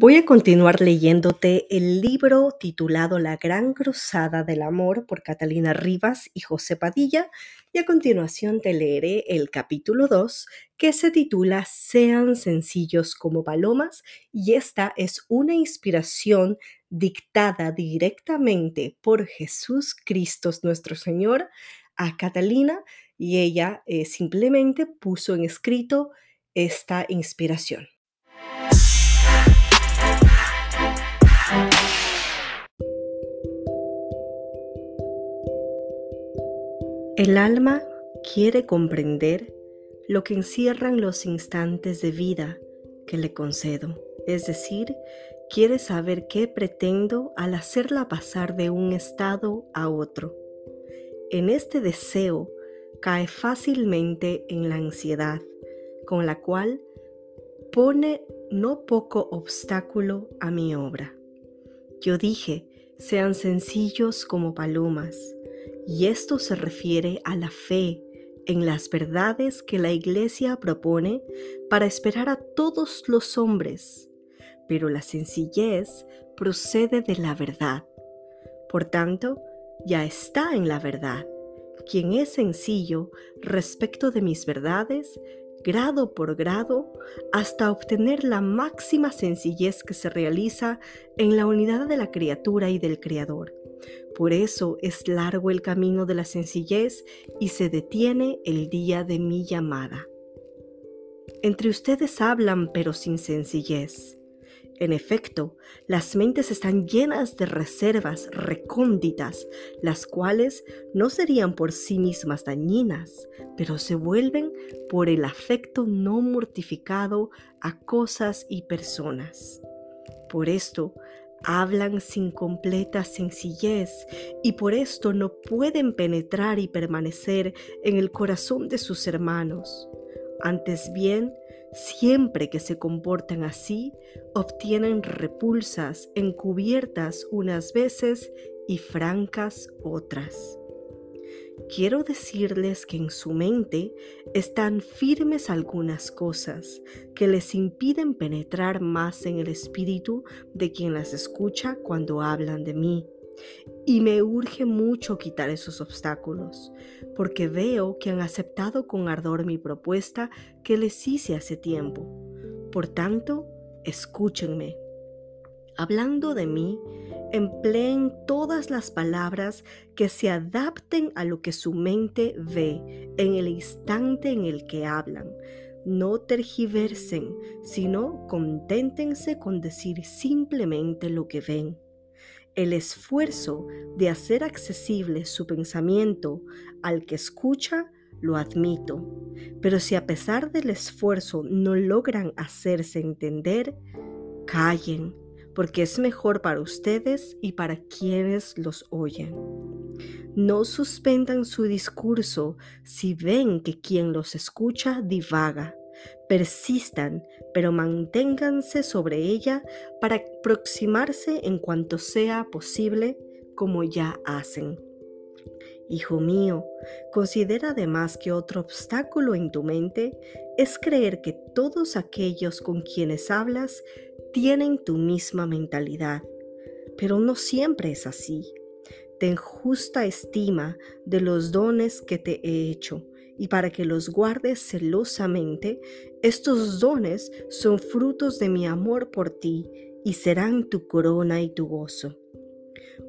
Voy a continuar leyéndote el libro titulado La Gran Cruzada del Amor por Catalina Rivas y José Padilla y a continuación te leeré el capítulo 2 que se titula Sean sencillos como palomas y esta es una inspiración dictada directamente por Jesús Cristo nuestro Señor a Catalina y ella eh, simplemente puso en escrito esta inspiración. El alma quiere comprender lo que encierran los instantes de vida que le concedo, es decir, quiere saber qué pretendo al hacerla pasar de un estado a otro. En este deseo cae fácilmente en la ansiedad, con la cual pone no poco obstáculo a mi obra. Yo dije, sean sencillos como palomas, y esto se refiere a la fe en las verdades que la Iglesia propone para esperar a todos los hombres, pero la sencillez procede de la verdad. Por tanto, ya está en la verdad. Quien es sencillo respecto de mis verdades, grado por grado, hasta obtener la máxima sencillez que se realiza en la unidad de la criatura y del Creador por eso es largo el camino de la sencillez y se detiene el día de mi llamada. Entre ustedes hablan pero sin sencillez. En efecto, las mentes están llenas de reservas recónditas, las cuales no serían por sí mismas dañinas, pero se vuelven por el afecto no mortificado a cosas y personas. Por esto, hablan sin completa sencillez y por esto no pueden penetrar y permanecer en el corazón de sus hermanos. Antes bien, siempre que se comportan así, obtienen repulsas encubiertas unas veces y francas otras. Quiero decirles que en su mente están firmes algunas cosas que les impiden penetrar más en el espíritu de quien las escucha cuando hablan de mí. Y me urge mucho quitar esos obstáculos, porque veo que han aceptado con ardor mi propuesta que les hice hace tiempo. Por tanto, escúchenme. Hablando de mí, empleen todas las palabras que se adapten a lo que su mente ve en el instante en el que hablan. No tergiversen, sino conténtense con decir simplemente lo que ven. El esfuerzo de hacer accesible su pensamiento al que escucha lo admito, pero si a pesar del esfuerzo no logran hacerse entender, callen porque es mejor para ustedes y para quienes los oyen. No suspendan su discurso si ven que quien los escucha divaga. Persistan, pero manténganse sobre ella para aproximarse en cuanto sea posible como ya hacen. Hijo mío, considera además que otro obstáculo en tu mente es creer que todos aquellos con quienes hablas tienen tu misma mentalidad, pero no siempre es así. Ten justa estima de los dones que te he hecho y para que los guardes celosamente, estos dones son frutos de mi amor por ti y serán tu corona y tu gozo.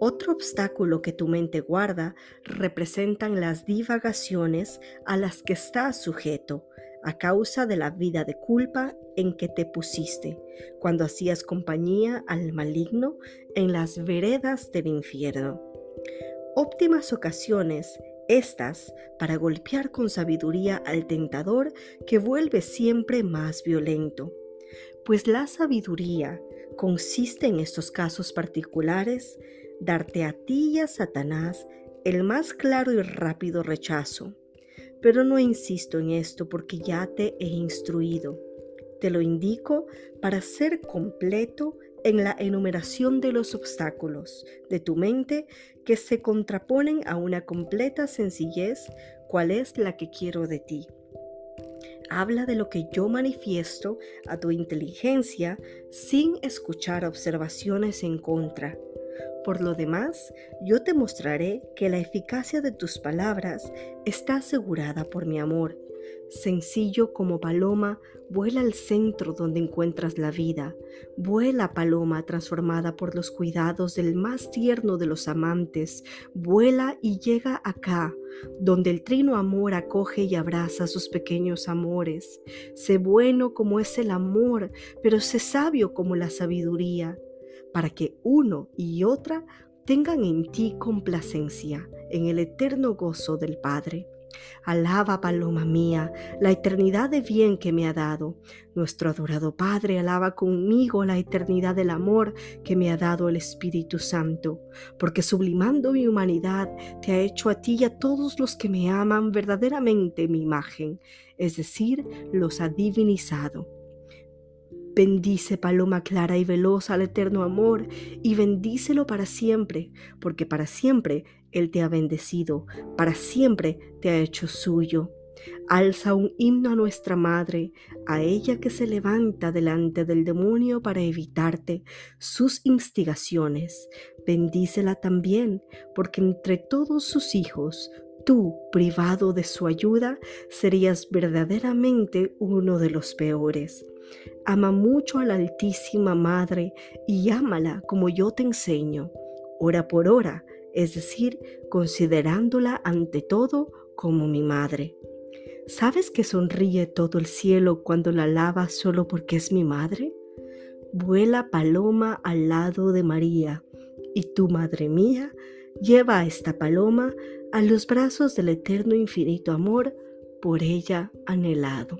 Otro obstáculo que tu mente guarda representan las divagaciones a las que estás sujeto a causa de la vida de culpa en que te pusiste cuando hacías compañía al maligno en las veredas del infierno. Óptimas ocasiones estas para golpear con sabiduría al tentador que vuelve siempre más violento. Pues la sabiduría consiste en estos casos particulares darte a ti y a Satanás el más claro y rápido rechazo. Pero no insisto en esto porque ya te he instruido. Te lo indico para ser completo en la enumeración de los obstáculos de tu mente que se contraponen a una completa sencillez, cual es la que quiero de ti. Habla de lo que yo manifiesto a tu inteligencia sin escuchar observaciones en contra. Por lo demás, yo te mostraré que la eficacia de tus palabras está asegurada por mi amor. Sencillo como paloma, vuela al centro donde encuentras la vida. Vuela, paloma, transformada por los cuidados del más tierno de los amantes. Vuela y llega acá, donde el trino amor acoge y abraza sus pequeños amores. Sé bueno como es el amor, pero sé sabio como la sabiduría para que uno y otra tengan en ti complacencia en el eterno gozo del Padre. Alaba, paloma mía, la eternidad de bien que me ha dado. Nuestro adorado Padre alaba conmigo la eternidad del amor que me ha dado el Espíritu Santo, porque sublimando mi humanidad te ha hecho a ti y a todos los que me aman verdaderamente mi imagen, es decir, los ha divinizado. Bendice, paloma clara y veloz, al eterno amor, y bendícelo para siempre, porque para siempre Él te ha bendecido, para siempre te ha hecho suyo. Alza un himno a nuestra Madre, a ella que se levanta delante del demonio para evitarte sus instigaciones. Bendícela también, porque entre todos sus hijos, tú, privado de su ayuda, serías verdaderamente uno de los peores. Ama mucho a la Altísima Madre y ámala como yo te enseño, hora por hora, es decir, considerándola ante todo como mi madre. ¿Sabes que sonríe todo el cielo cuando la alaba solo porque es mi madre? Vuela paloma al lado de María, y tu madre mía lleva a esta paloma a los brazos del eterno infinito amor por ella anhelado.